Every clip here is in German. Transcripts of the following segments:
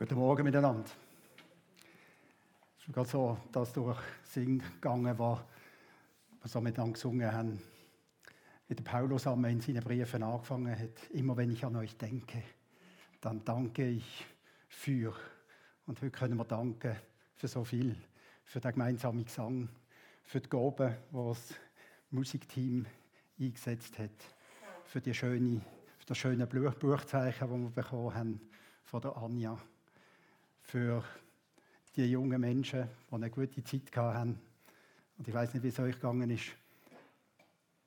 Guten Morgen miteinander. Es ist gerade so, dass durch Sing gegangen was wir miteinander gesungen haben, wie der Paulus einmal in seinen Briefen angefangen hat. Immer wenn ich an euch denke, dann danke ich für. Und heute können wir danken für so viel, für den gemeinsamen Gesang, für die Gaben, die das Musikteam eingesetzt hat, für, die schöne, für das schöne Buchzeichen, das wir bekommen haben von der Anja für die jungen Menschen, die eine gute Zeit hatten. Und ich weiß nicht, wie es euch gegangen ist.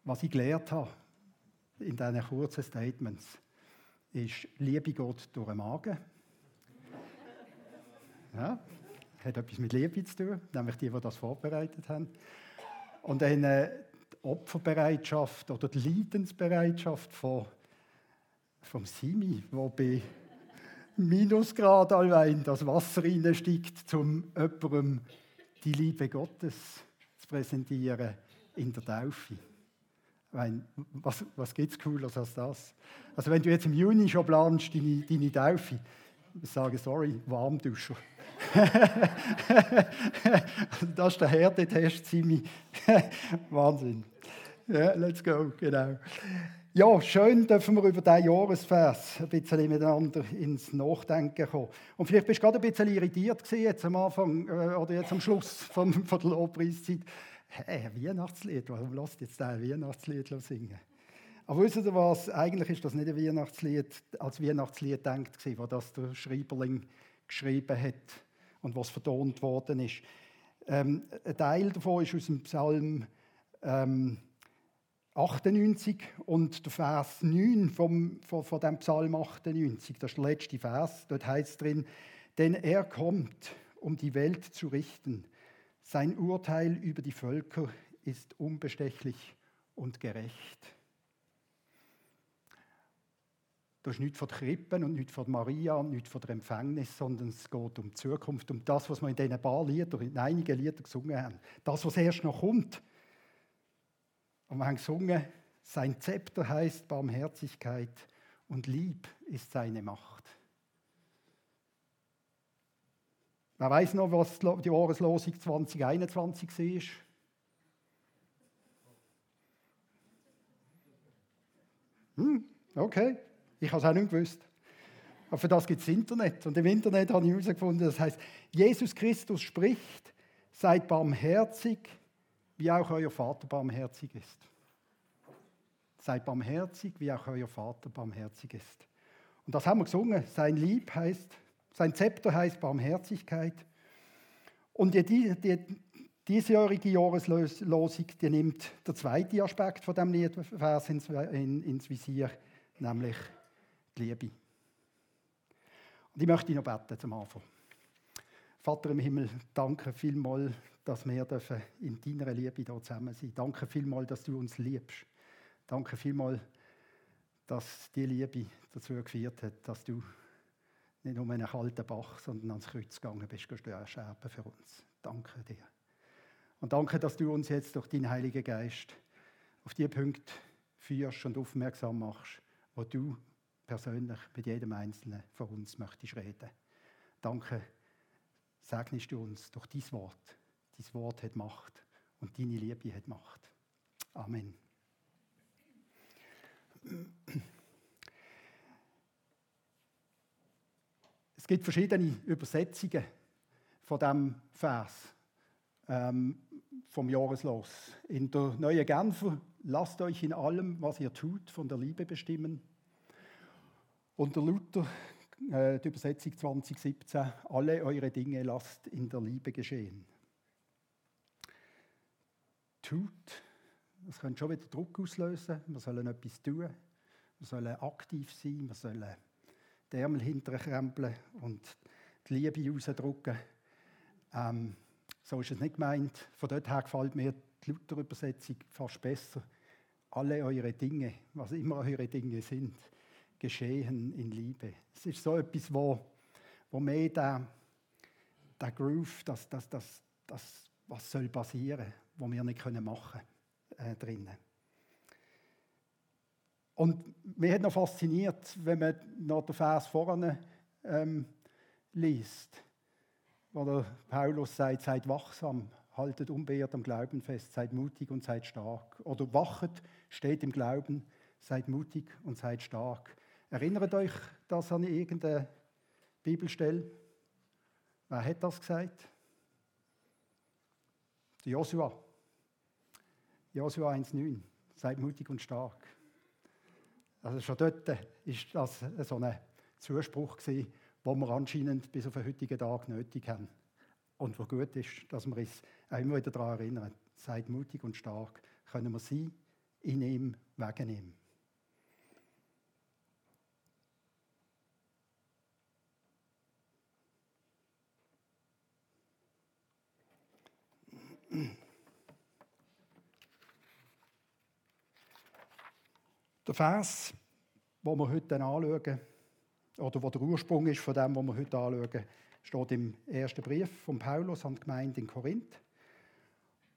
Was ich gelernt habe in diesen kurzen Statements, ist, Liebe geht durch den Magen. Ja, hat etwas mit Liebe zu tun, nämlich die, die das vorbereitet haben. Und dann äh, die Opferbereitschaft oder die Leidensbereitschaft von, vom Simi, wo bei Minusgrad allein das Wasser reinsteigt, um jemandem die Liebe Gottes zu präsentieren in der Taufe. Meine, was was gibt es Cooleres als das? Also wenn du jetzt im Juni schon planst, deine, deine Taufe, ich sage, sorry, Warmduscher. das ist der Härtetest, Simi. Wahnsinn. Ja, let's go, genau. Ja, schön dürfen wir über diesen Jahresvers ein bisschen miteinander ins Nachdenken kommen. Und vielleicht bist du gerade ein bisschen irritiert jetzt am Anfang äh, oder jetzt am Schluss von, von der Lobpreiszeit. Hey, Weihnachtslied, warum lasst jetzt ein Weihnachtslied singen? Aber wisst ihr was, eigentlich ist das nicht ein Weihnachtslied, als Weihnachtslied denkt gewesen, wo das der Schreiberling geschrieben hat und was vertont worden ist. Ähm, ein Teil davon ist aus dem Psalm ähm, 98 und der Vers 9 vom, von, von dem Psalm 98, das ist der letzte Vers, dort heißt es drin, denn er kommt, um die Welt zu richten. Sein Urteil über die Völker ist unbestechlich und gerecht. Das ist nicht von der Krippen und nicht von Maria und nicht von der Empfängnis, sondern es geht um die Zukunft, um das, was wir in diesen paar Liedern, in einigen Liedern gesungen haben. Das, was erst noch kommt. Und wir haben gesungen, sein Zepter heißt Barmherzigkeit und lieb ist seine Macht. Wer weiß noch, was die Jahreslosung 2021 war? Hm, okay, ich habe es auch nicht gewusst. Aber für das gibt es Internet. Und im Internet habe ich herausgefunden, das heißt, Jesus Christus spricht, seid barmherzig, wie auch euer Vater barmherzig ist. Seid barmherzig, wie auch euer Vater barmherzig ist. Und das haben wir gesungen. Sein Lieb heißt, sein Zepter heißt Barmherzigkeit. Und die, die, die diesjährige Jahreslosung, die nimmt der zweite Aspekt von dem Liedvers ins, in, ins Visier, nämlich die Liebe. Und ich möchte noch beten zum Anfang. Vater im Himmel, danke vielmals, dass wir in deiner Liebe hier zusammen sind. Danke vielmals, dass du uns liebst. Danke vielmals, dass die Liebe dazu geführt hat, dass du nicht um einen kalten Bach, sondern ans Kreuz gegangen bist, sterben für uns. Danke dir. Und danke, dass du uns jetzt durch deinen Heiligen Geist auf die Punkte führst und aufmerksam machst, wo du persönlich mit jedem Einzelnen von uns möchtest reden. Danke, segnest du uns durch dein Wort. Dein Wort hat Macht und deine Liebe hat Macht. Amen. Es gibt verschiedene Übersetzungen von dem Vers ähm, vom Jahreslos. In der Neuen Genfer lasst euch in allem, was ihr tut, von der Liebe bestimmen. Und der Luther, äh, die Übersetzung 2017, alle eure Dinge lasst in der Liebe geschehen. Tut, das könnte schon wieder Druck auslösen. Wir sollen etwas tun. Wir sollen aktiv sein. Wir sollen die Ärmel hinterkrempeln und die Liebe rausdrücken. Ähm, so ist es nicht gemeint. Von dort her gefällt mir die Luther-Übersetzung fast besser. Alle eure Dinge, was immer eure Dinge sind, geschehen in Liebe. Es ist so etwas, wo, wo mehr der, der Groove, das, das, das, das, was soll passieren, was wir nicht machen können, äh, drinnen. Und mich hat noch fasziniert, wenn man noch den Vers vorne ähm, liest, wo der Paulus sagt, seid wachsam, haltet unbeirrt am Glauben fest, seid mutig und seid stark. Oder wachet, steht im Glauben, seid mutig und seid stark. Erinnert euch das an irgendeine Bibelstelle? Wer hat das gesagt? Joshua. Joshua 1,9. Seid mutig und stark. Also schon dort ist das so ein Zuspruch den wir anscheinend bis auf den heutigen Tag nötig haben. Und wo gut ist, dass wir uns auch immer wieder daran erinnern, seid mutig und stark, können wir sie in ihm wegnehmen. Der Vers, den wir heute anschauen, oder wo der Ursprung ist von dem, was wir heute anschauen, steht im ersten Brief von Paulus an die Gemeinde in Korinth,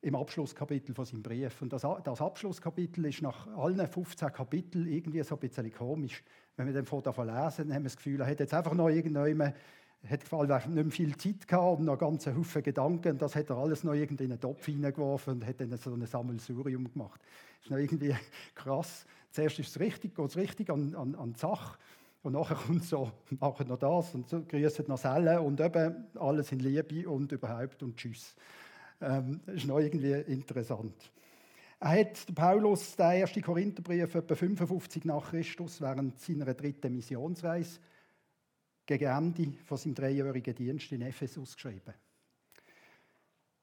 im Abschlusskapitel von seinem Brief. Und das, das Abschlusskapitel ist nach allen 15 Kapiteln irgendwie so ein bisschen komisch. Wenn wir den von davon lesen, haben wir das Gefühl, er hat jetzt einfach noch irgendjemand hat gefallen, nicht mehr viel Zeit gehabt und noch ganze Haufen Gedanken. Das hat er alles noch irgendwie in einen Topf hineingeworfen und hat dann so ein Sammelsurium gemacht. Das ist noch irgendwie krass. Zuerst ist es richtig, geht es richtig an, an, an die Sache. Und nachher kommt so, machen noch das und so, grüßen noch Selle und eben alles in Liebe und überhaupt und Tschüss. Ähm, das ist noch irgendwie interessant. Er hat Paulus den ersten Korintherbrief etwa 55 nach Christus während seiner dritten Missionsreise gegen Ende von seinem dreijährigen Dienst in Ephesus geschrieben.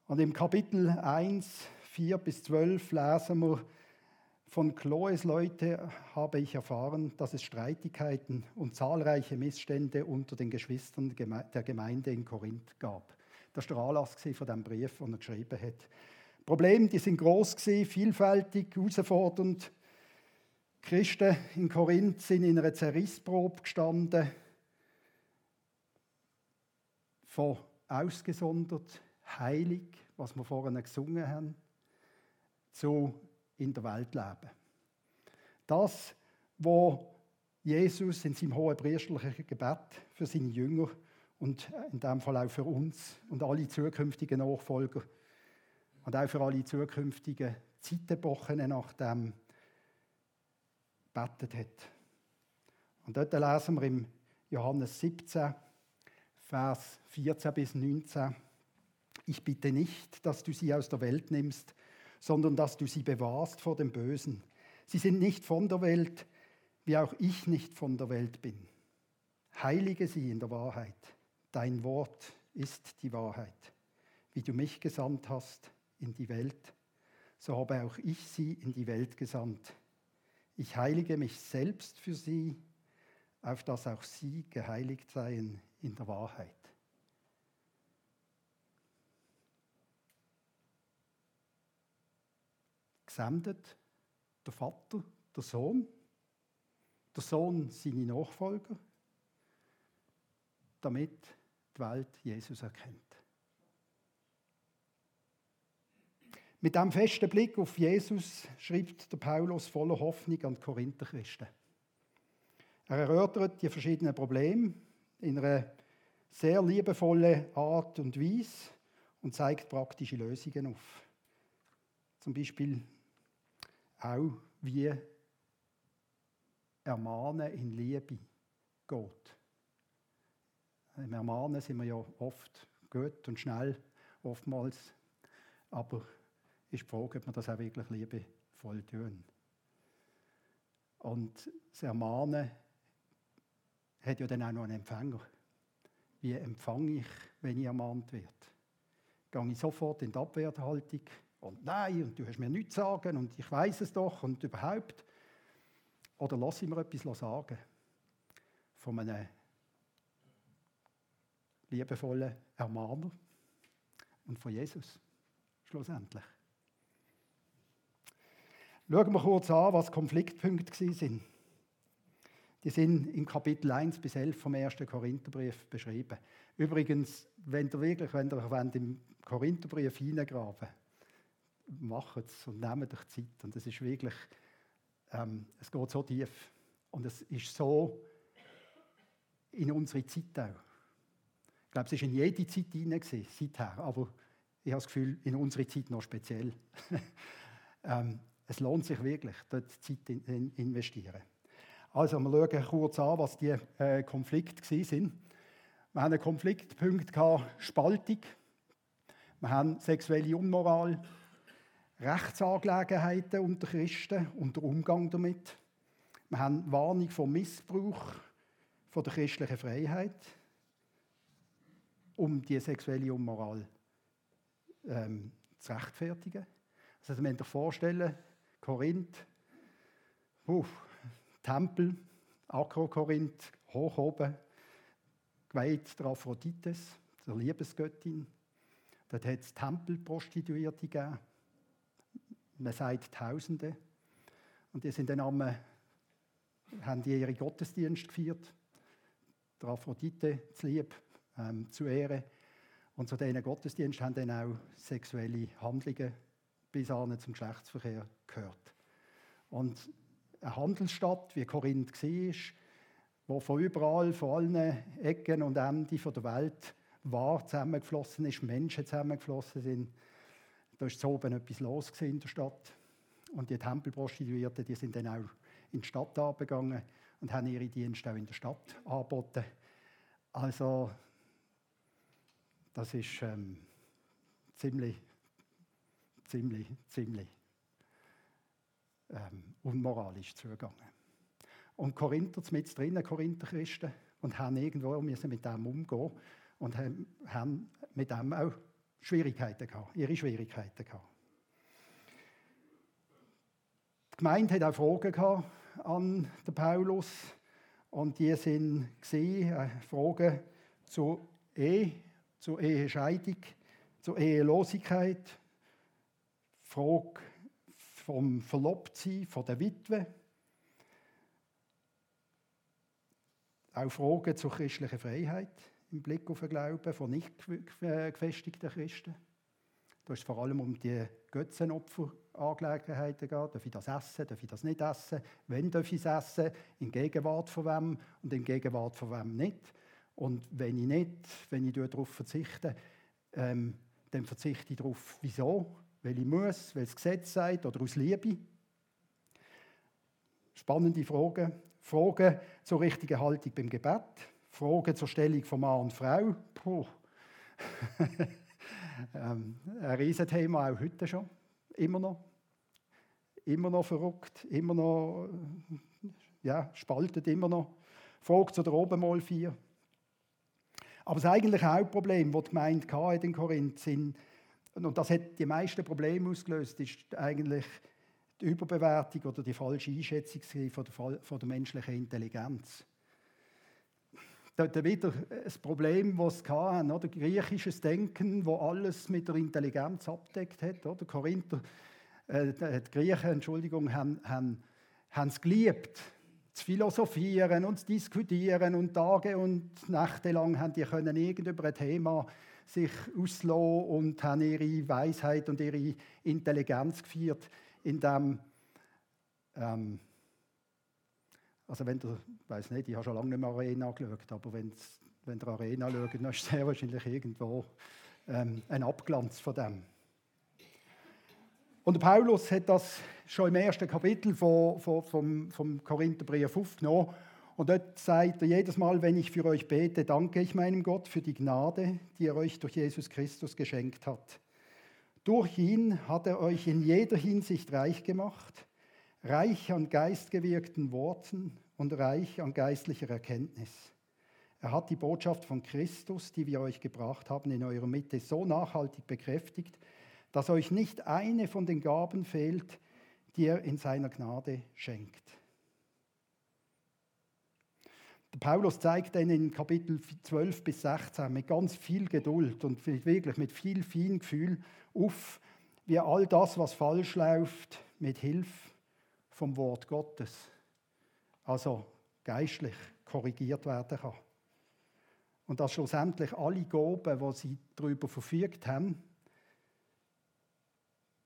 Und im Kapitel 1, 4 bis 12 lesen wir, von Chloes Leute habe ich erfahren, dass es Streitigkeiten und zahlreiche Missstände unter den Geschwistern der Gemeinde in Korinth gab. Das war der Anlass von dem Brief, den er geschrieben hat. Probleme, die sind groß vielfältig, herausfordernd. Christen in Korinth sind in einer Zerrissprobe gestanden, von ausgesondert, heilig, was wir vorhin gesungen haben, zu in der Welt leben. Das, was Jesus in seinem hohen priesterlichen Gebet für seine Jünger und in dem Fall auch für uns und alle zukünftigen Nachfolger und auch für alle zukünftigen Zeitepochen nach dem betet hat. Und dort lesen wir im Johannes 17, Vers 14 bis 19. Ich bitte nicht, dass du sie aus der Welt nimmst, sondern dass du sie bewahrst vor dem Bösen. Sie sind nicht von der Welt, wie auch ich nicht von der Welt bin. Heilige sie in der Wahrheit. Dein Wort ist die Wahrheit. Wie du mich gesandt hast in die Welt, so habe auch ich sie in die Welt gesandt. Ich heilige mich selbst für sie, auf dass auch sie geheiligt seien in der Wahrheit. gesendet, der Vater, der Sohn, der Sohn seine Nachfolger, damit die Welt Jesus erkennt. Mit dem festen Blick auf Jesus schreibt der Paulus voller Hoffnung an die Korinther Christen. Er erörtert die verschiedenen Probleme in einer sehr liebevollen Art und Weise und zeigt praktische Lösungen auf. Zum Beispiel auch wie Ermahnen in Liebe geht. Im Ermahnen sind wir ja oft gut und schnell, oftmals, aber ist die Frage, ob wir das auch wirklich liebevoll tun. Und das Ermahnen hat ja dann auch noch einen Empfänger. Wie empfange ich, wenn ich ermahnt werde? Gehe ich sofort in die Abwehrhaltung und nein, und du hast mir nichts sagen und ich weiß es doch und überhaupt. Oder lass ich mir etwas sagen von einem liebevollen Ermahner und von Jesus schlussendlich. Schauen wir kurz an, was Konfliktpunkte sind. Die sind in Kapitel 1 bis 11 vom 1. Korintherbrief beschrieben. Übrigens, wenn ihr wirklich wenn ihr im Korintherbrief hineingraben macht es und nehmt euch Zeit. Und es ist wirklich, ähm, es geht so tief. Und es ist so in unsere Zeit auch. glaube, es war in jede Zeit hinein, seither. Aber ich habe das Gefühl, in unserer Zeit noch speziell. ähm, es lohnt sich wirklich, dort Zeit in, in investieren. Also, wir schauen kurz an, was die äh, Konflikte waren. Wir haben einen Konfliktpunkt gehabt, Spaltung. Wir haben sexuelle Unmoral, Rechtsangelegenheiten unter Christen und der Umgang damit. Wir haben Warnung vor Missbrauch von der christlichen Freiheit, um die sexuelle Unmoral ähm, zu rechtfertigen. Also, ihr euch vorstellen, Korinth, uff, Tempel, Akro-Korinth, hoch oben, geweiht der Aphrodites, der Liebesgöttin. Dort hat es Tempelprostituierte gegeben. Man sagt Tausende. Und die sind dann einmal, haben die ihre Gottesdienste gefeiert, der Aphrodite zu lieb, ähm, zu Ehre. Und zu diesen Gottesdiensten haben dann auch sexuelle Handlungen bis an zum Geschlechtsverkehr gehört. Und eine Handelsstadt, wie Korinth war, wo von überall, von allen Ecken und Enden der Welt war zusammengeflossen ist, Menschen zusammengeflossen sind. Da so oben etwas los in der Stadt. Und die Tempelprostituierten, die sind dann auch in die Stadt abgegangen und haben ihre Dienste auch in der Stadt angeboten. Also, das ist ähm, ziemlich, ziemlich, ziemlich ähm, unmoralisch zugegangen. Und Korinther mit drinnen, Korinther Christen, und haben irgendwo müssen mit dem umgehen und haben mit dem auch Schwierigkeiten gehabt, ihre Schwierigkeiten gehabt. Die Gemeinde hat auch Fragen gehabt an den Paulus und die sind gesehen, äh, Fragen zur Ehe, zur Ehescheidung, zur Ehelosigkeit, Frage vom Verlobtsein, von der Witwe. Auch Fragen zur christlichen Freiheit im Blick auf den Glauben von nicht gefestigten Christen. Da ist es vor allem um die Götzenopferangelegenheiten gehen. Darf ich das essen? Darf ich das nicht essen? Wenn darf ich es essen? In Gegenwart von wem und in Gegenwart von wem nicht? Und wenn ich nicht, wenn ich darauf verzichte, ähm, dann verzichte ich darauf. Wieso? Weil ich muss, weil das Gesetz sagt oder aus Liebe. Spannende Fragen. Fragen zur richtigen Haltung beim Gebet. Fragen zur Stellung von Mann und Frau. Puh. ähm, ein Riesenthema auch heute schon. Immer noch. Immer noch verrückt. Immer noch, ja, spaltet immer noch. Frage zu der Obenmal 4. Aber das eigentliche Hauptproblem, das die Gemeinde in Korinth sind, und das hat die meisten Probleme ausgelöst, ist eigentlich die Überbewertung oder die falsche Einschätzung von der, von der menschlichen Intelligenz. Da, da wieder das Problem, das sie hatten, oder? griechisches Denken, wo alles mit der Intelligenz abdeckt hat. Oder? Korinther, äh, die Griechen, Entschuldigung, haben, haben, haben es geliebt, zu philosophieren und zu diskutieren und Tage und Nächte lang haben die können irgend über ein Thema sich auslassen und haben ihre Weisheit und ihre Intelligenz gefeiert, indem ähm, also wenn du, weiß nicht, ich habe schon lange nicht mehr Arena geschaut, aber wenn's, wenn der Arena schaut, dann ist sehr wahrscheinlich irgendwo ähm, ein Abglanz von dem. Und Paulus hat das schon im ersten Kapitel von, vom, vom Korintherbrief aufgenommen und dort sagt er, jedes Mal, wenn ich für euch bete, danke ich meinem Gott für die Gnade, die er euch durch Jesus Christus geschenkt hat. Durch ihn hat er euch in jeder Hinsicht reich gemacht, reich an geistgewirkten Worten und reich an geistlicher Erkenntnis. Er hat die Botschaft von Christus, die wir euch gebracht haben, in eurer Mitte so nachhaltig bekräftigt, dass euch nicht eine von den Gaben fehlt, die er in seiner Gnade schenkt. Paulus zeigt dann in Kapitel 12 bis 16 mit ganz viel Geduld und wirklich mit viel Feingefühl auf, wie all das, was falsch läuft, mit Hilfe vom Wort Gottes, also geistlich korrigiert werden kann. Und dass schlussendlich alle Gaben, die sie darüber verfügt haben,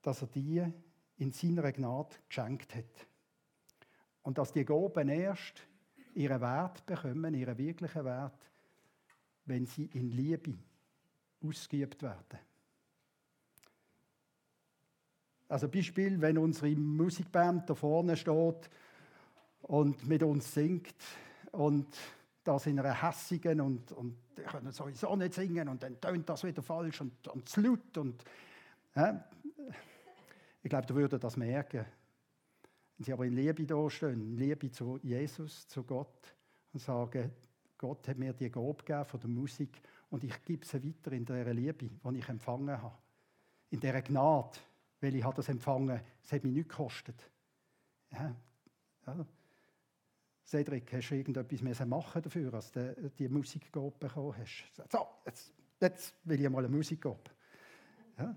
dass er die in seiner Gnade geschenkt hat. Und dass die Gaben erst ihren Wert bekommen, ihren wirklichen Wert, wenn sie in Liebe ausgeübt werden. Also Beispiel, wenn unsere Musikband da vorne steht und mit uns singt und das in einer hässigen und, und die können sowieso nicht singen und dann tönt das wieder falsch und, und zu laut und ja, ich glaube, du würdest das merken. Wenn sie aber in Liebe dastehen, in Liebe zu Jesus, zu Gott und sagen, Gott hat mir die Gabe gegeben von der Musik und ich gebe sie weiter in dieser Liebe, die ich empfangen habe. In dieser Gnade, weil ich habe das empfangen es hat mich nichts gekostet. Ja, ja. Cedric, hast du irgendetwas machen dafür, als du die Musikgabe bekommen hast? So, jetzt, jetzt will ich mal eine Musikgabe. Ja,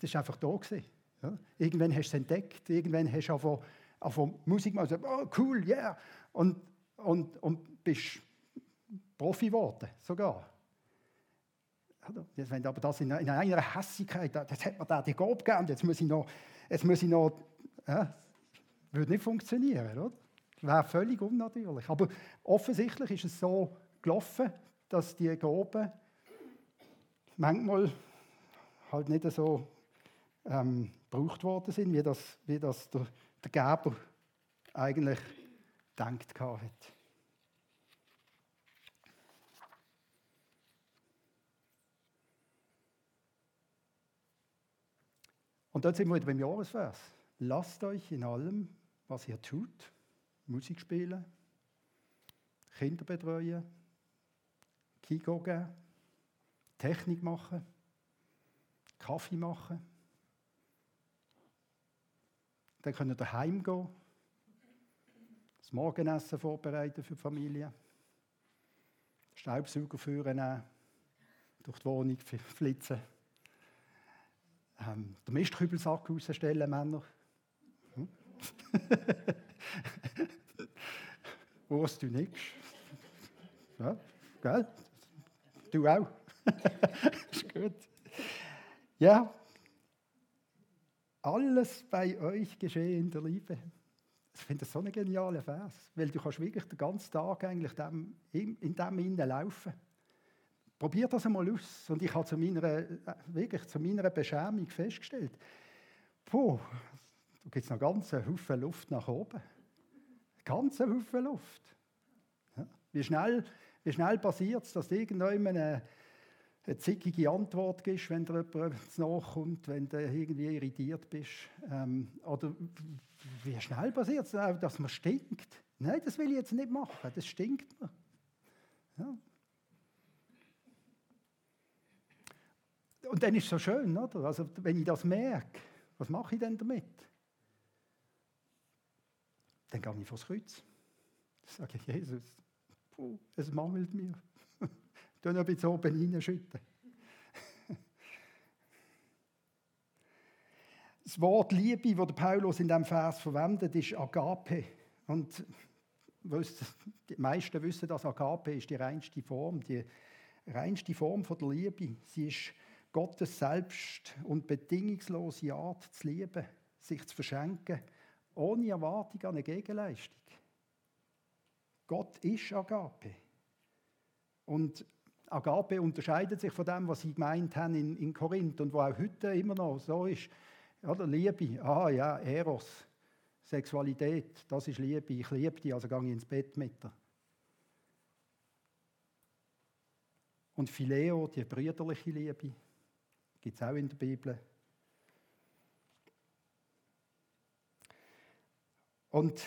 das war einfach da. Gewesen. Ja, irgendwann hast du es entdeckt, irgendwann hast du einfach, einfach Musik gemacht, oh cool, yeah, und, und, und bist Profi geworden, sogar. Wenn aber das in, in einer Hässigkeit, das hat mir da die Gabe gegeben, jetzt muss ich noch, jetzt muss ich noch, ja, würde nicht funktionieren, oder? Wäre völlig unnatürlich. Aber offensichtlich ist es so gelaufen, dass die Gaben manchmal halt nicht so ähm, gebraucht worden sind, wie das, wie das der, der Geber eigentlich gedacht hat. Und dort sind wir wieder beim Jahresvers. Lasst euch in allem, was ihr tut, Musik spielen, Kinder betreuen, Kiko geben, Technik machen, Kaffee machen. Dann können ihr daheim gehen, das Morgenessen vorbereiten für die Familie, Staubsauger führen, durch die Wohnung flitzen ähm, den Mistkübelsack rausstellen, Männer. Hm? Was du nichts. Ja, gell? Du auch. ist gut. Ja, alles bei euch geschehe in der Liebe. Ich finde das so einen genialen Vers, weil du kannst wirklich den ganzen Tag eigentlich in dem hinein laufen. Probier das einmal aus. Und ich habe zu meiner, äh, wirklich zu meiner Beschämung festgestellt, puh, da gibt es noch ganz einen Haufen Luft nach oben. Ganz einen Haufen Luft. Ja. Wie, schnell, wie schnell passiert es, dass irgendjemand eine, zickige Antwort gibt, wenn dir jemand nachkommt, wenn du irgendwie irritiert bist. Ähm, oder wie schnell passiert es, dass man stinkt. Nein, das will ich jetzt nicht machen, das stinkt mir. Ja. Und dann ist es so schön, oder? Also, wenn ich das merke, was mache ich denn damit? Dann gehe ich vors Kreuz. Ich sage, Jesus, puh, es mangelt mir. Du noch ein bisschen oben reinschütten. Das Wort Liebe, das Paulus in diesem Vers verwendet, ist Agape. Und die meisten wissen, dass Agape ist die reinste Form, die reinste Form der Liebe. Sie ist Gottes selbst und bedingungslose Art zu lieben, sich zu verschenken, ohne Erwartung an eine Gegenleistung. Gott ist Agape. Und Agape unterscheidet sich von dem, was sie gemeint haben in, in Korinth und wo auch heute immer noch so ist. Oder Liebe, ah ja, Eros, Sexualität, das ist Liebe, ich liebe die, also gehe ich ins Bett mit dir. Und Phileo, die brüderliche Liebe, Gibt es auch in der Bibel. Und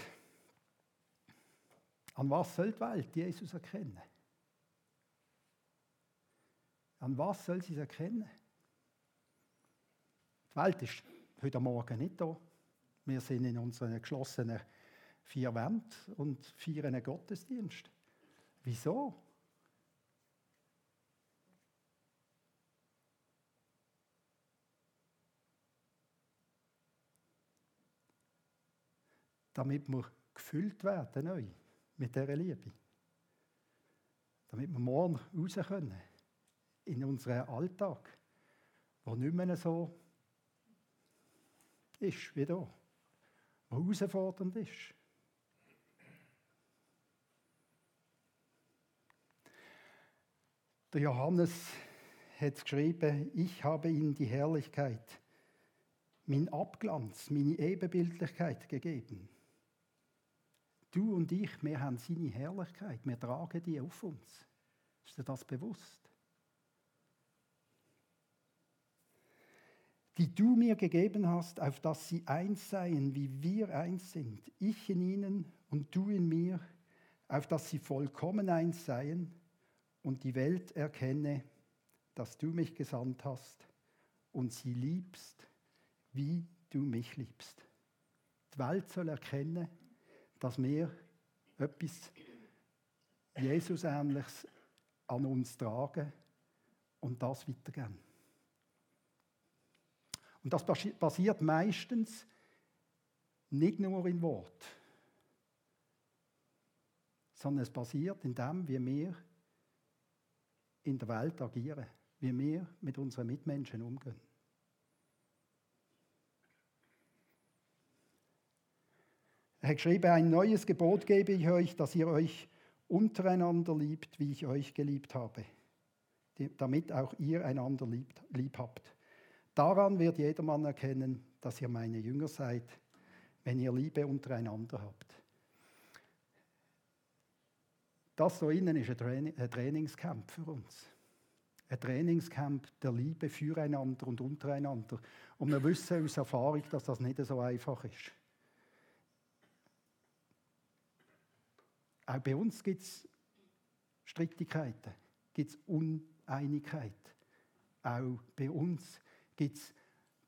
an was soll die Welt Jesus erkennen? An was soll sie es erkennen? Die Welt ist heute Morgen nicht da. Wir sind in unseren geschlossenen vier Wänden und feiern einen Gottesdienst. Wieso? damit wir gefüllt werden neu mit dieser Liebe. Damit wir morgen raus können in unseren Alltag, der nicht mehr so ist wie hier, der herausfordernd ist. Der Johannes hat geschrieben, ich habe ihnen die Herrlichkeit, mein Abglanz, meine Ebenbildlichkeit gegeben. Du und ich, wir haben seine Herrlichkeit, wir tragen die auf uns. Ist dir das bewusst? Die du mir gegeben hast, auf dass sie eins seien, wie wir eins sind. Ich in ihnen und du in mir, auf dass sie vollkommen eins seien und die Welt erkenne, dass du mich gesandt hast und sie liebst, wie du mich liebst. Die Welt soll erkennen, dass wir etwas Jesus-ähnliches an uns tragen und das weitergeben. Und das passiert meistens nicht nur in Wort, sondern es passiert in dem, wie wir in der Welt agieren, wie wir mit unseren Mitmenschen umgehen. Er hat geschrieben, ein neues Gebot gebe ich euch, dass ihr euch untereinander liebt, wie ich euch geliebt habe, damit auch ihr einander liebt, lieb habt. Daran wird jedermann erkennen, dass ihr meine Jünger seid, wenn ihr Liebe untereinander habt. Das so innen ist ein Trainingscamp für uns. Ein Trainingscamp der Liebe füreinander und untereinander. Und wir wissen aus Erfahrung, dass das nicht so einfach ist. Auch bei uns gibt es Streitigkeiten, gibt es Uneinigkeit. Auch bei uns gibt es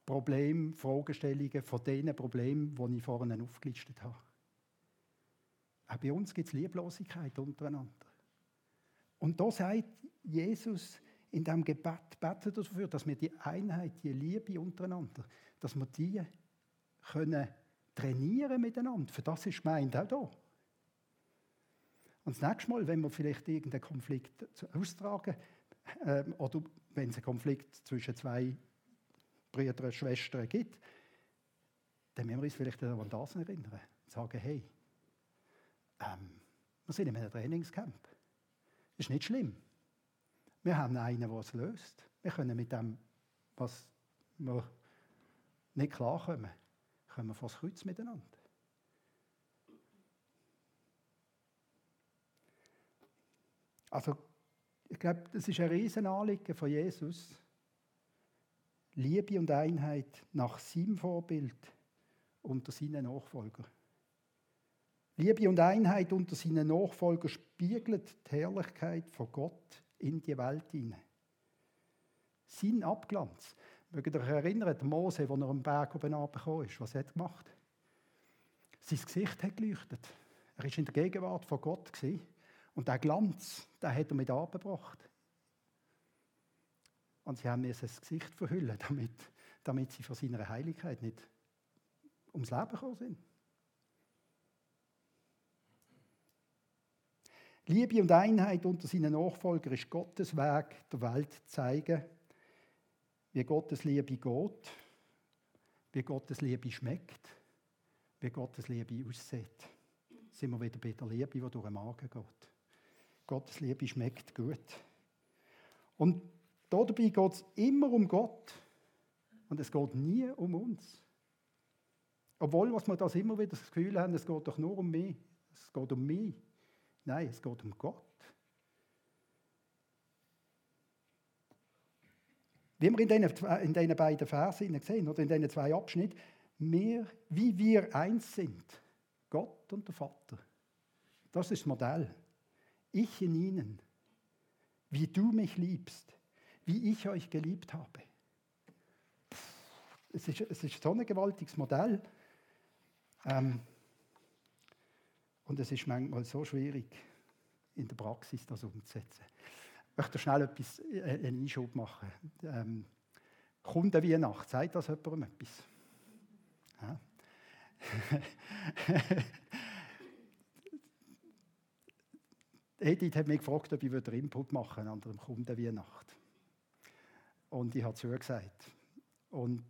Probleme, Fragestellungen von den Problemen, die ich vorhin aufgelistet habe. Auch bei uns gibt es Lieblosigkeit untereinander. Und da sagt Jesus in diesem Gebet, betet dafür, dass wir die Einheit, die Liebe untereinander, dass wir die können trainieren miteinander. Für das ist gemeint auch da. Und das nächste Mal, wenn wir vielleicht irgendeinen Konflikt austragen, äh, oder wenn es einen Konflikt zwischen zwei Brüder und Schwestern gibt, dann müssen wir uns vielleicht an das erinnern. Und sagen, hey, ähm, wir sind in einem Trainingscamp. Das ist nicht schlimm. Wir haben einen, der es löst. Wir können mit dem, was wir nicht klarkommen, können wir vor das Kreuz miteinander. Also, ich glaube, das ist ein Riesenanliegen von Jesus, Liebe und Einheit nach seinem Vorbild unter seinen Nachfolgern. Liebe und Einheit unter seinen Nachfolgern spiegelt die Herrlichkeit von Gott in die Welt hinein. Sein Abglanz. Mögt ihr euch erinnern, Mose, als er am Berg oben runtergekommen ist, was hat er gemacht? Sein Gesicht hat geleuchtet. Er war in der Gegenwart von Gott. Und der Glanz, den hat er mit abgebracht. Und sie haben mir das Gesicht verhüllen, damit, damit sie von seiner Heiligkeit nicht ums Leben gekommen sind. Liebe und Einheit unter seinen Nachfolgern ist Gottes Weg, der Welt zeigen, wie Gottes Liebe geht, wie Gottes Liebe schmeckt, wie Gottes Liebe aussieht. Sind wir wieder bei der Liebe, die durch den Magen geht. Gottes Liebe schmeckt gut. Und Dabei geht es immer um Gott und es geht nie um uns. Obwohl, was wir das immer wieder das Gefühl haben, es geht doch nur um mich. Es geht um mich. Nein, es geht um Gott. Wie wir in diesen, in diesen beiden Versen sehen, oder in diesen zwei Abschnitten, wir, wie wir eins sind, Gott und der Vater. Das ist das Modell. Ich in ihnen, wie du mich liebst, wie ich euch geliebt habe. Es ist, es ist so ein gewaltiges Modell. Ähm, und es ist manchmal so schwierig, in der Praxis das umzusetzen. Ich möchte schnell etwas, äh, einen Einschub machen. Ähm, Kundenweihnacht, sagt das jemandem etwas? Ja. Edith hat mich gefragt, ob ich Input machen an der Kundenweihnacht. Und ich habe zugesagt. Und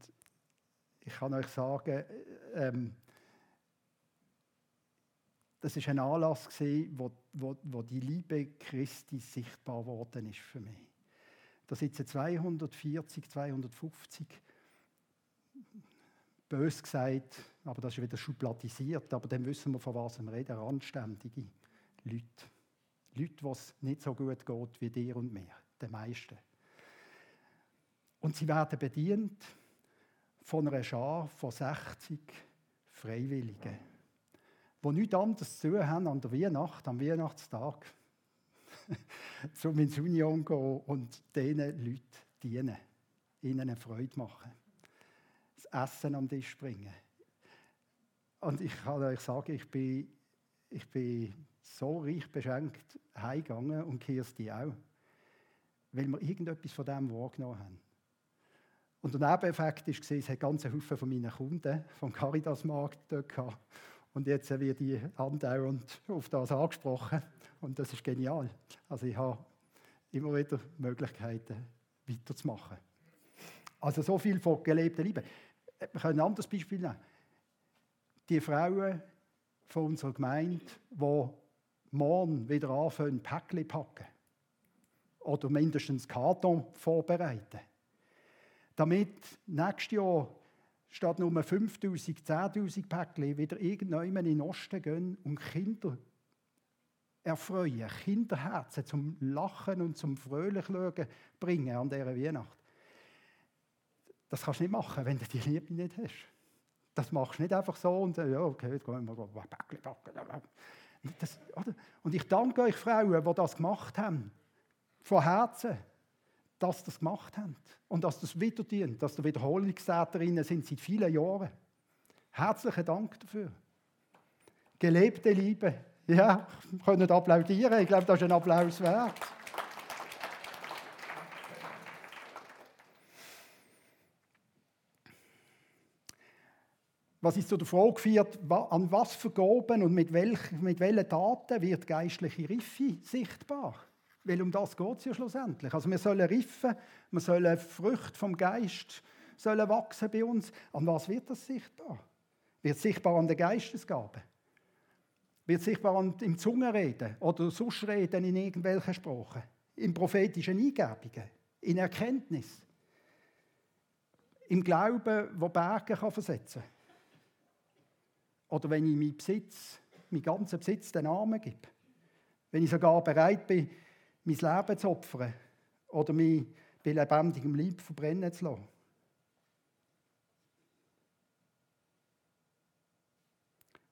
ich kann euch sagen, ähm, Das ist ein Anlass wo, wo, wo die Liebe Christi sichtbar worden ist für mich. Da sitzen 240, 250 bös gesagt, aber das ist wieder schubladisiert, aber dann wissen wir, von was wir reden, anständige Leute. Leute, die es nicht so gut geht wie dir und mir, den meisten. Und sie werden bedient von einer Schar von 60 Freiwilligen, die nichts anderes zu tun haben an der Weihnacht, am Weihnachtstag, zum ins Union gehen und diesen Leuten dienen, ihnen eine Freude machen, das Essen am Tisch bringen. Und ich kann euch sagen, ich bin, ich bin so reich beschenkt heimgegangen und Kirsti auch, weil wir irgendetwas von dem wahrgenommen haben. Und der Nebeneffekt war, es hat ganz Haufen von meinen Kunden vom Caritas-Markt dort gehabt. Und jetzt wird die andauernd auf das angesprochen. Und das ist genial. Also ich habe immer wieder Möglichkeiten, weiterzumachen. Also so viel von gelebter Liebe. Wir können ein anderes Beispiel nehmen. Die Frauen von unserer Gemeinde, die morgen wieder anfangen, Päckchen packen. Oder mindestens Karton vorbereiten. Damit nächstes Jahr statt nur 5000, 10.000 Päckchen wieder irgendwann in den Osten gehen und Kinder erfreuen, Kinderherzen zum Lachen und zum Fröhlichlögen bringen an dieser Weihnacht. Das kannst du nicht machen, wenn du die Liebe nicht hast. Das machst du nicht einfach so und ja, okay, jetzt gehen wir mal Päckchen backen. Das, und ich danke euch Frauen, die das gemacht haben. Von Herzen, dass sie das gemacht haben. Und dass das wieder dient, dass ihr Wiederholungstäterinnen sind seit vielen Jahren. Herzlichen Dank dafür. Gelebte Liebe. Ja, können applaudieren. Ich glaube, das ist ein Applaus wert. was ist zu der Frage geführt, an was für Gaben und mit, welch, mit welchen Daten wird geistliche Riffe sichtbar? Weil um das geht es ja schlussendlich. Also wir sollen riffen, wir sollen Früchte vom Geist sollen wachsen bei uns. An was wird das sichtbar? Wird sichtbar an der Geistesgabe? Wird sichtbar an, im Zungenreden oder sonst reden in irgendwelchen Sprachen? In prophetischen Eingebungen? In Erkenntnis? Im Glauben, wo Berge kann versetzen kann? Oder wenn ich meinen Besitz, meinen ganzen Besitz den Armen gebe. Wenn ich sogar bereit bin, mein Leben zu opfern oder mich bei lebendigem Leib verbrennen zu lassen.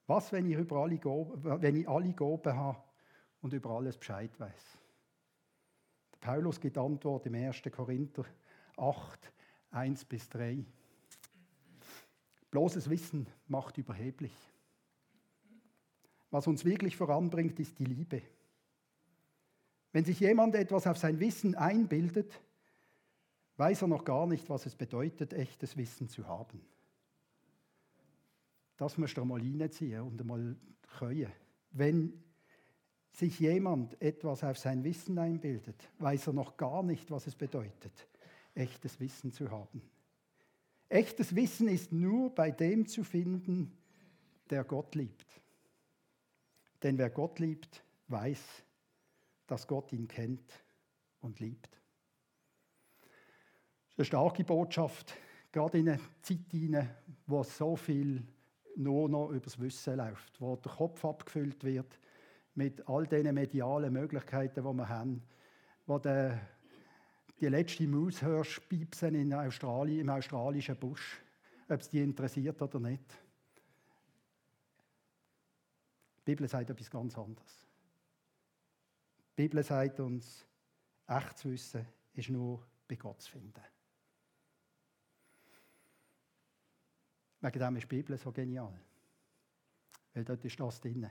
Was, wenn ich, über alle wenn ich alle Gaben habe und über alles Bescheid weiß? Paulus gibt Antwort im 1. Korinther 8, 1 bis 3. Bloßes Wissen macht überheblich. Was uns wirklich voranbringt, ist die Liebe. Wenn sich jemand etwas auf sein Wissen einbildet, weiß er noch gar nicht, was es bedeutet, echtes Wissen zu haben. Das musst du mal reinziehen und einmal können. Wenn sich jemand etwas auf sein Wissen einbildet, weiß er noch gar nicht, was es bedeutet, echtes Wissen zu haben. Echtes Wissen ist nur bei dem zu finden, der Gott liebt. Denn wer Gott liebt, weiß, dass Gott ihn kennt und liebt. Das ist eine starke Botschaft, gerade in einer Zeit hinein, wo so viel nur noch übers Wissen läuft, wo der Kopf abgefüllt wird mit all diesen medialen Möglichkeiten, die wir haben, wo der die letzte Maus hörst piepsen in Australien, im australischen Busch, ob es die interessiert oder nicht. Die Bibel sagt etwas ganz anderes. Die Bibel sagt uns, echtes Wissen ist nur bei Gott zu finden. Wegen dem ist die Bibel so genial. Weil dort ist das drin,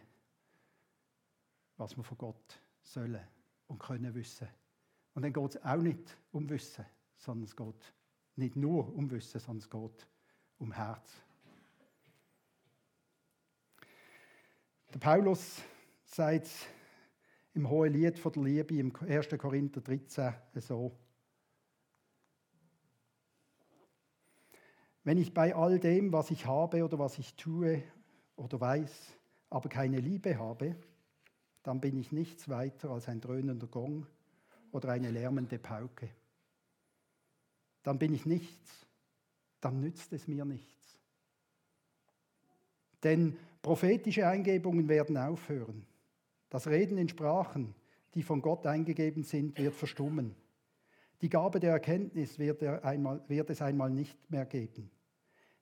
was wir von Gott sollen und können wissen und dann geht es auch nicht um Wissen, sondern es geht nicht nur um Wissen, sondern es geht um Herz. Der Paulus sagt im Hohen Lied von der Liebe im 1. Korinther 13 so. Wenn ich bei all dem, was ich habe oder was ich tue oder weiß, aber keine Liebe habe, dann bin ich nichts weiter als ein dröhnender Gong oder eine lärmende Pauke. Dann bin ich nichts, dann nützt es mir nichts. Denn prophetische Eingebungen werden aufhören. Das Reden in Sprachen, die von Gott eingegeben sind, wird verstummen. Die Gabe der Erkenntnis wird, er einmal, wird es einmal nicht mehr geben.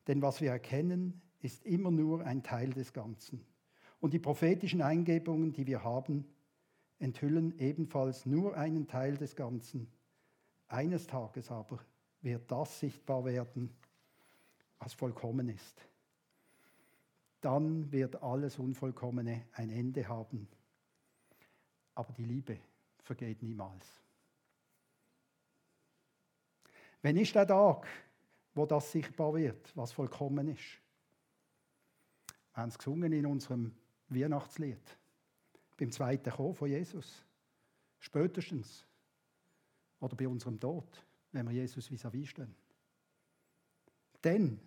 Denn was wir erkennen, ist immer nur ein Teil des Ganzen. Und die prophetischen Eingebungen, die wir haben, enthüllen ebenfalls nur einen Teil des Ganzen. Eines Tages aber wird das sichtbar werden, was vollkommen ist. Dann wird alles Unvollkommene ein Ende haben. Aber die Liebe vergeht niemals. Wenn ist der Tag, wo das sichtbar wird, was vollkommen ist? Wir haben es gesungen in unserem Weihnachtslied. Beim zweiten Kommen von Jesus. Spätestens. Oder bei unserem Tod, wenn wir Jesus vis-à-vis stehen. Denn,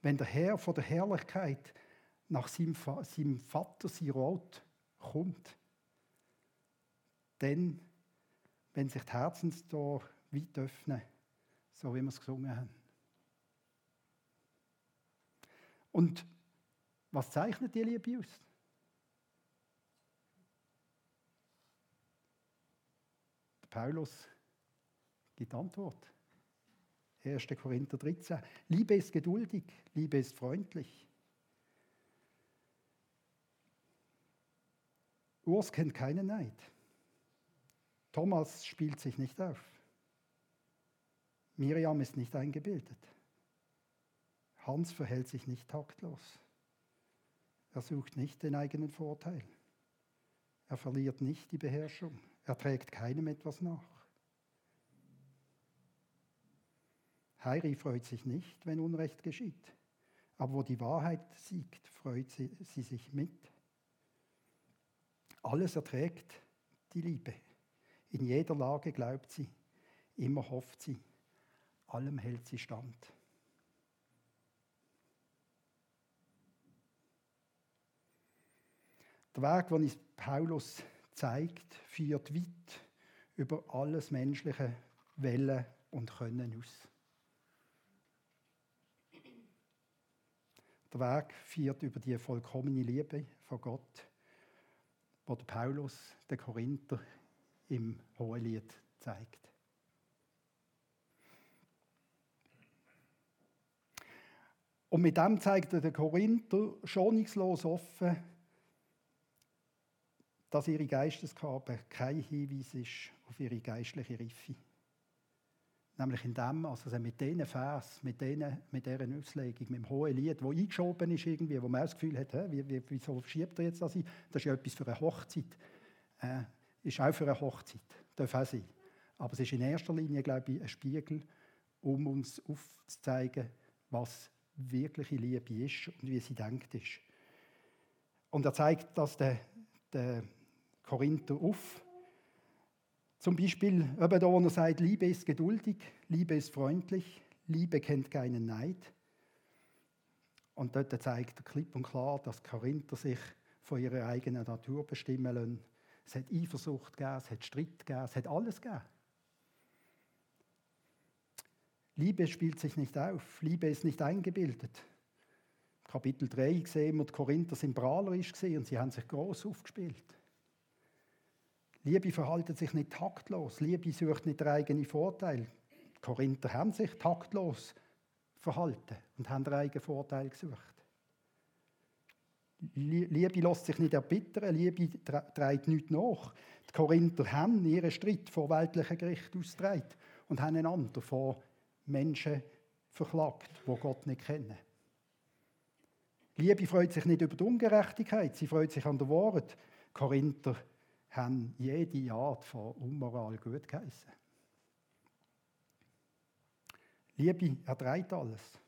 wenn der Herr von der Herrlichkeit nach seinem, seinem Vater, sein Rot, kommt, dann, wenn sich die Herzenstore weit öffnen, so wie wir es gesungen haben. Und was zeichnet die Liebe aus? Paulus gibt Antwort. 1. Korinther 13. Liebe ist geduldig, Liebe ist freundlich. Urs kennt keinen Neid. Thomas spielt sich nicht auf. Miriam ist nicht eingebildet. Hans verhält sich nicht taktlos. Er sucht nicht den eigenen Vorteil. Er verliert nicht die Beherrschung. Er trägt keinem etwas nach. Heiri freut sich nicht, wenn Unrecht geschieht. Aber wo die Wahrheit siegt, freut sie, sie sich mit. Alles erträgt die Liebe. In jeder Lage glaubt sie, immer hofft sie, allem hält sie stand. Der Weg, den uns Paulus zeigt, führt weit über alles menschliche Wellen und Können aus. Der Weg führt über die vollkommene Liebe von Gott, wo Paulus den Korinther im Hohelied zeigt. Und mit dem zeigt der Korinther schonungslos offen, dass ihre Geistesgabe kein Hinweis ist auf ihre geistliche Reife. Nämlich in dem, also mit diesen Vers, mit, denen, mit dieser Auslegung, mit dem hohen Lied, wo eingeschoben ist irgendwie, wo man das Gefühl hat, hä, wie, wie, wieso schiebt er jetzt das? Das ist ja etwas für eine Hochzeit. Äh, ist auch für eine Hochzeit, darf auch sein. Aber es ist in erster Linie, glaube ich, ein Spiegel, um uns aufzuzeigen, was wirkliche Liebe ist und wie sie denkt ist. Und er zeigt das der, der Korinther auf. Zum Beispiel, eben da, wo er sagt, Liebe ist geduldig, Liebe ist freundlich, Liebe kennt keinen Neid. Und dort zeigt er klipp und klar, dass Korinther sich von ihrer eigenen Natur bestimmen lassen. Es hat Eifersucht gegeben, es hat Streit gegeben, es hat alles gegeben. Liebe spielt sich nicht auf, Liebe ist nicht eingebildet. Kapitel 3 sehen wir, die Korinther sind prahlerisch und sie haben sich groß aufgespielt. Liebe verhalten sich nicht taktlos. Liebe sucht nicht den eigenen Vorteil. Die Korinther haben sich taktlos verhalten und haben den eigenen Vorteil gesucht. Liebe lässt sich nicht erbittern, Liebe trägt nichts nach. Die Korinther haben ihren Streit vor weltlichen Gericht ausgetragen und haben einander vor Menschen verklagt, die Gott nicht kennen. Liebe freut sich nicht über die Ungerechtigkeit, sie freut sich an der Wahrheit. Die Korinther haben jede Art von Unmoral gut geheißen. Liebe erträgt alles.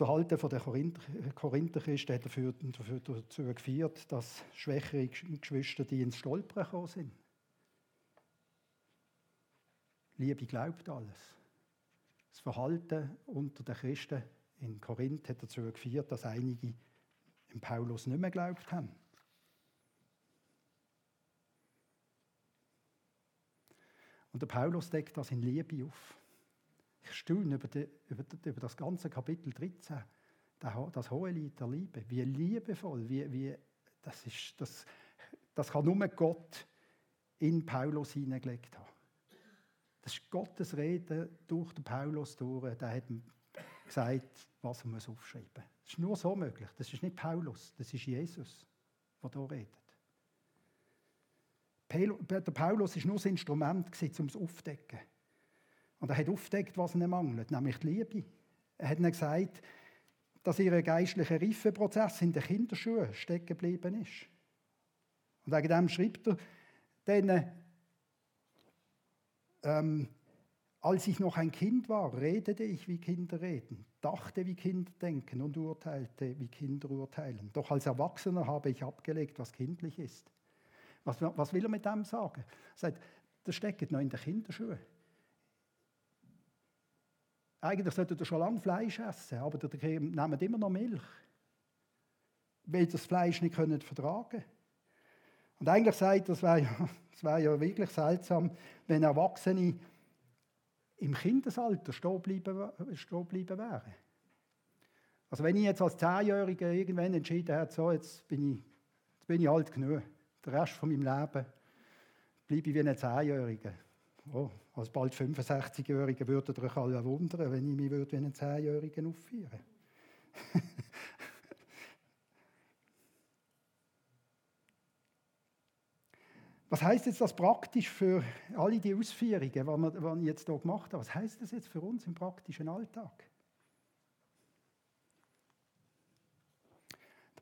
Das Verhalten der Korintherchristen hat dafür, dafür dazu geführt, dass schwächere Geschwister die ins Stolpern gekommen sind. Liebe glaubt alles. Das Verhalten unter den Christen in Korinth hat dazu geführt, dass einige im Paulus nicht mehr geglaubt haben. Und der Paulus deckt das in Liebe auf. Ich staune über, die, über, über das ganze Kapitel 13, das hohe Lied der Liebe. Wie liebevoll, wie, wie, das, ist, das, das kann nur Gott in Paulus hineingelegt haben. Das ist Gottes Rede durch den Paulus durch. Der hat gesagt, was er aufschreiben muss. Das ist nur so möglich. Das ist nicht Paulus, das ist Jesus, der hier redet. Der Paulus war nur das Instrument, um es aufzudecken. Und er hat aufgedeckt, was ihnen mangelt, nämlich die Liebe. Er hat ihnen gesagt, dass ihr geistlicher Reifeprozess in den Kinderschuhen stecken geblieben ist. Und wegen dem schreibt er denen, ähm, als ich noch ein Kind war, redete ich, wie Kinder reden, dachte, wie Kinder denken und urteilte, wie Kinder urteilen. Doch als Erwachsener habe ich abgelegt, was kindlich ist. Was, was will er mit dem sagen? Er sagt, das steckt noch in den Kinderschuhen. Eigentlich sollte er schon lange Fleisch essen, aber der nehmt immer noch Milch. Weil das Fleisch nicht können vertragen Und eigentlich sagt es wäre ja, wär ja wirklich seltsam, wenn Erwachsene im Kindesalter stehen bleiben, stehen bleiben wären. Also wenn ich jetzt als Zehnjähriger irgendwann entschieden hätte, so, jetzt bin ich, jetzt bin ich alt genug, den Rest von meinem Leben bleibe ich wie ein Zehnjähriger. Oh, als bald 65-Jähriger würdet ihr euch alle wundern, wenn ich mich wie einen 10-Jährigen aufführen Was heißt jetzt das praktisch für alle die Ausführungen, die wir, ich jetzt hier gemacht habe? Was heißt das jetzt für uns im praktischen Alltag?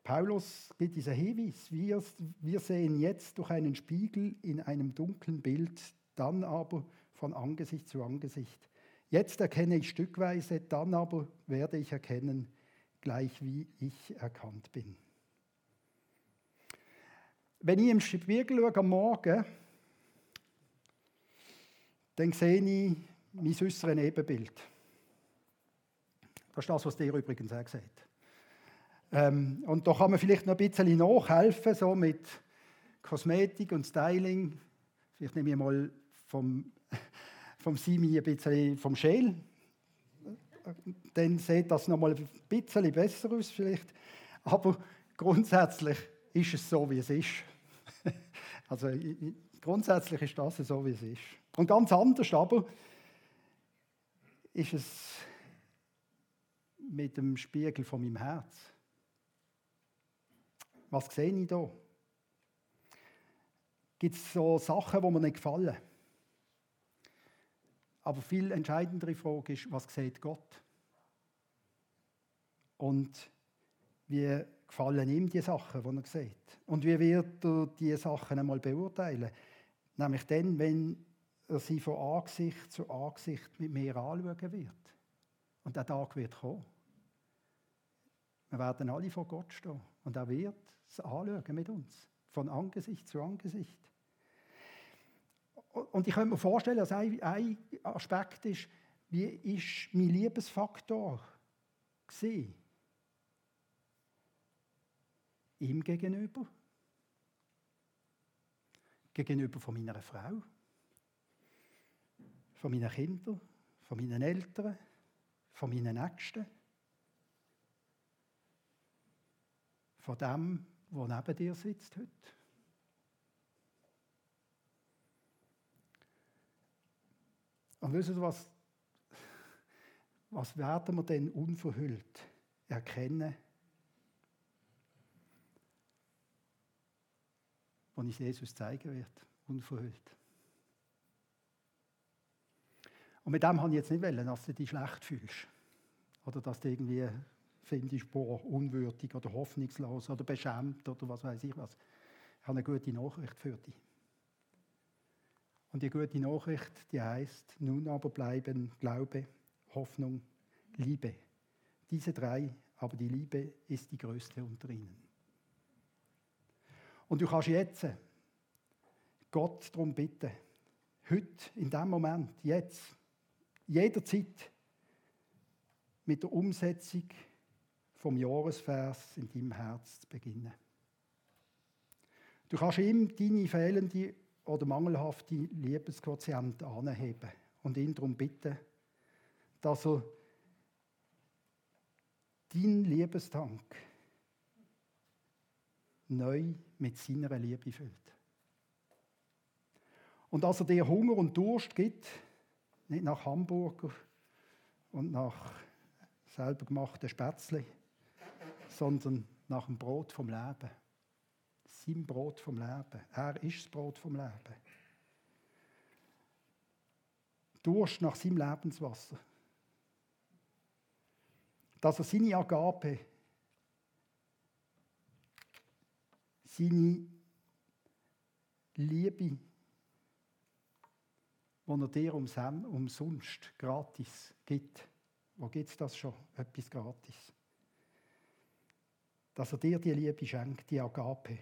Paulus gibt diesen Hinweis, wir, wir sehen jetzt durch einen Spiegel in einem dunklen Bild, dann aber von Angesicht zu Angesicht. Jetzt erkenne ich stückweise, dann aber werde ich erkennen, gleich wie ich erkannt bin. Wenn ich im Spiegel schaue am Morgen, dann sehe ich mein äußeres Ebenbild. Das ist das, was dir übrigens auch sagt. Ähm, und da kann man vielleicht noch ein bisschen nachhelfen, so mit Kosmetik und Styling. Vielleicht nehme ich mal vom vom Simi ein bisschen vom Schäl. Dann sieht das noch mal ein bisschen besser aus vielleicht. Aber grundsätzlich ist es so, wie es ist. Also grundsätzlich ist das so, wie es ist. Und ganz anders aber ist es mit dem Spiegel von meinem Herz. Was sehe ich da? Gibt es so Sachen, die mir nicht gefallen? Aber viel entscheidendere Frage ist, was sieht Gott? Und wie gefallen ihm die Sachen, die er sieht? Und wie wird er die Sachen einmal beurteilen? Nämlich dann, wenn er sie von Angesicht zu Angesicht mit mir anschauen wird. Und der Tag wird kommen. Wir werden alle vor Gott stehen. Und er wird es anschauen mit uns. Von Angesicht zu Angesicht. Und ich könnte mir vorstellen, dass ein, ein Aspekt ist, wie ist mein Liebesfaktor gesehen? Ihm gegenüber? Gegenüber von meiner Frau? Von meinen Kindern? Von meinen Eltern? Von meinen Nächsten? Von dem, der neben dir sitzt heute? Und wissen Sie was? Was werden wir denn unverhüllt erkennen, wenn ich Jesus zeigen werde, unverhüllt? Und mit dem habe ich jetzt nicht wollen, dass du dich schlecht fühlst. Oder dass du irgendwie findest, boah, unwürdig oder hoffnungslos oder beschämt oder was weiß ich was. Ich habe eine gute Nachricht für dich. Und die gute Nachricht, die heißt, nun aber bleiben Glaube, Hoffnung, Liebe. Diese drei, aber die Liebe ist die größte unter ihnen. Und du kannst jetzt Gott darum bitten, heute, in dem Moment, jetzt, jederzeit mit der Umsetzung vom Jahresvers in deinem Herz zu beginnen. Du kannst ihm deine fehlende oder mangelhafte Liebesquotiente anheben und ihn darum bitten, dass er deinen Liebestank neu mit seiner Liebe füllt. Und dass er dir Hunger und Durst gibt, nicht nach Hamburger und nach selber gemachten Spätzle, sondern nach dem Brot vom Leben. Sein Brot vom Leben. Er ist das Brot vom Leben. Durst nach seinem Lebenswasser. Dass er seine Agape, seine Liebe, die er dir umsonst gratis gibt. Wo gibt es das schon? Etwas gratis. Dass er dir die Liebe schenkt, die Agape,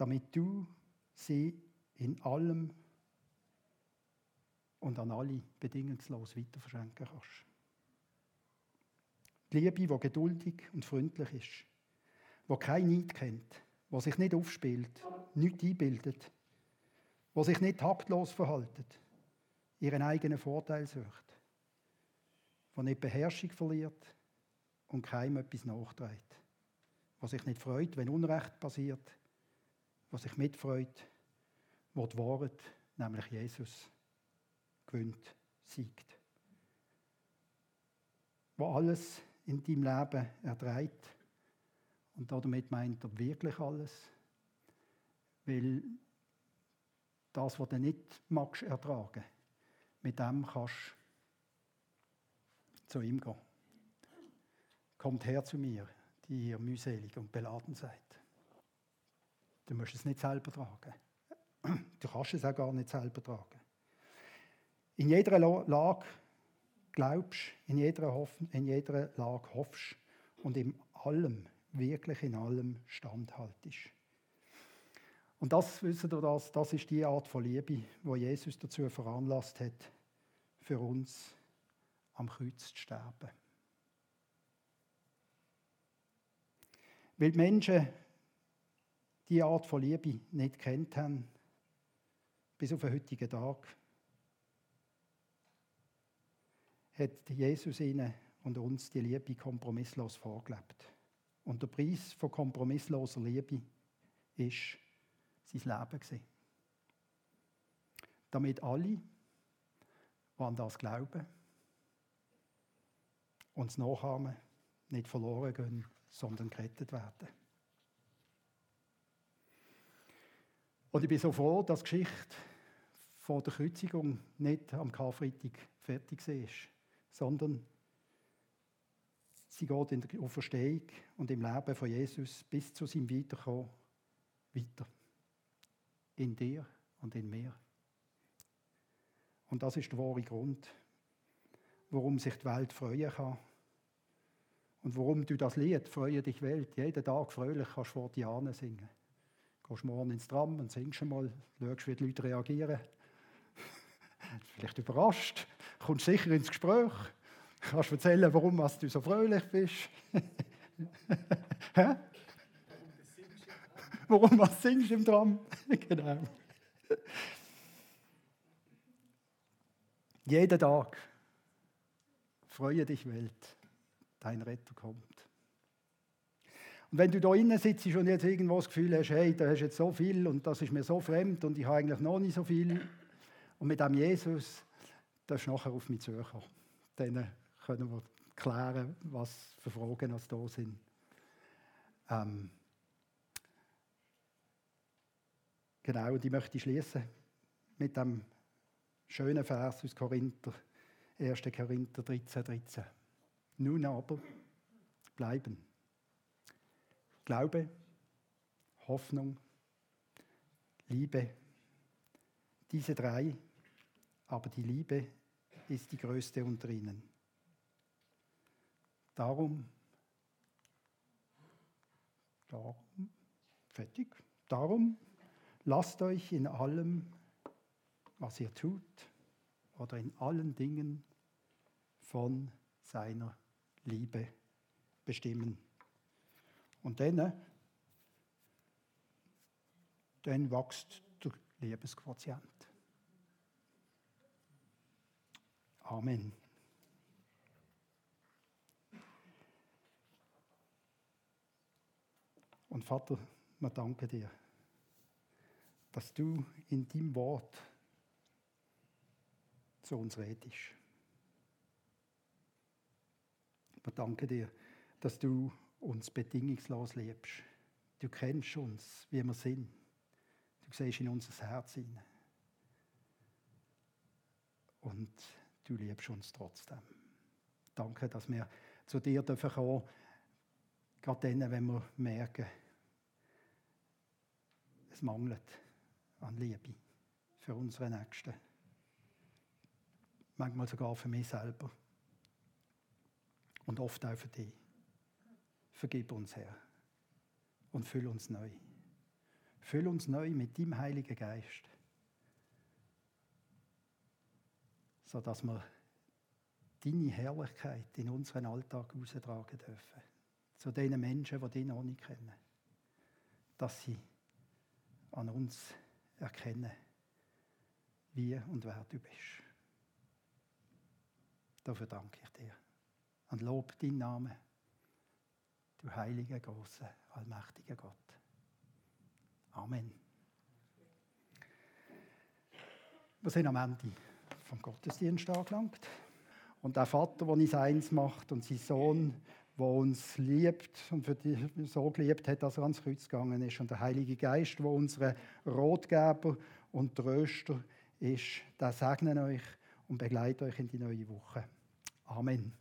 damit du sie in allem und an alle bedingungslos weiterverschenken kannst. Die Liebe, die geduldig und freundlich ist, die kein Neid kennt, die sich nicht aufspielt, nichts einbildet, die sich nicht taktlos verhaltet, ihren eigenen Vorteil sucht, die nicht Beherrschung verliert und keinem etwas nachträgt, die sich nicht freut, wenn Unrecht passiert, die sich mitfreut, wo die Wahrheit, nämlich Jesus, gewinnt, siegt. Wo alles in deinem Leben erträgt. Und damit meint er wirklich alles. Weil das, was du nicht magst ertragen, mit dem kannst du zu ihm gehen. Kommt her zu mir, die ihr mühselig und beladen seid. Du musst es nicht selber tragen. Du kannst es auch gar nicht selber tragen. In jeder Lage glaubst, in jeder, Hoff in jeder Lage hoffst und in allem, wirklich in allem standhaltest. Und das, wissen ihr das, das ist die Art von Liebe, wo Jesus dazu veranlasst hat, für uns am Kreuz zu sterben. Weil die Menschen die Art von Liebe nicht kennt haben, bis auf den heutigen Tag, hat Jesus ihnen und uns die Liebe kompromisslos vorgelebt. Und der Preis von kompromissloser Liebe ist sein Leben gewesen. Damit alle, die an das glauben und es nachahmen, nicht verloren gehen, sondern gerettet werden. Und ich bin so froh, dass die Geschichte von der Kreuzigung nicht am Karfreitag fertig ist, sondern sie geht in der Auferstehung und im Leben von Jesus bis zu seinem Weiterkommen weiter. In dir und in mir. Und das ist der wahre Grund, warum sich die Welt freuen kann. Und warum du das Lied «Freue dich Welt» jeden Tag fröhlich kannst vor Diane singen. Gehst morgen ins Tram und singst mal, schaust, wie die Leute reagieren. Vielleicht überrascht, kommst sicher ins Gespräch, kannst erzählen, warum du so fröhlich bist. Hä? Warum was singst du im Tram? genau. Jeden Tag freue dich Welt, dein Retter kommt. Und wenn du da innen sitzt und jetzt irgendwo das Gefühl hast, hey, da hast jetzt so viel und das ist mir so fremd und ich habe eigentlich noch nicht so viel. Und mit dem Jesus, da ist nachher auf mich zugekommen. Dann können wir klären, was für Fragen es da sind. Ähm genau, und ich möchte schließen mit dem schönen Vers aus Korinther, 1. Korinther 13, 13. Nun aber bleiben Glaube, Hoffnung, Liebe. Diese drei, aber die Liebe ist die größte unter ihnen. Darum, darum, fertig, darum lasst euch in allem, was ihr tut, oder in allen Dingen von seiner Liebe bestimmen. Und dann, dann wächst der Liebesquotient. Amen. Und Vater, wir danken dir, dass du in deinem Wort zu uns redest. Wir danken dir, dass du uns bedingungslos liebst. Du kennst uns, wie wir sind. Du siehst in unser Herz hinein. Und du liebst uns trotzdem. Danke, dass wir zu dir dürfen kommen, gerade dann, wenn wir merken, es mangelt an Liebe für unsere Nächsten. Manchmal sogar für mich selber. Und oft auch für dich. Vergib uns, Herr. Und füll uns neu. Füll uns neu mit deinem Heiligen Geist. Sodass wir deine Herrlichkeit in unseren Alltag austragen dürfen. Zu den Menschen, die dich noch nicht kennen. Dass sie an uns erkennen, wie und wer du bist. Dafür danke ich dir. Und lob deinen Namen, du heiliger, großer, allmächtiger Gott. Amen. Wir sind am Ende vom Gottesdienst angelangt. Und der Vater, der uns eins macht, und sein Sohn, der uns liebt und für die so geliebt hat, dass er ans Kreuz gegangen ist. Und der Heilige Geist, der unser Rotgeber und Tröster ist, der segnen euch und begleitet euch in die neue Woche. Amen.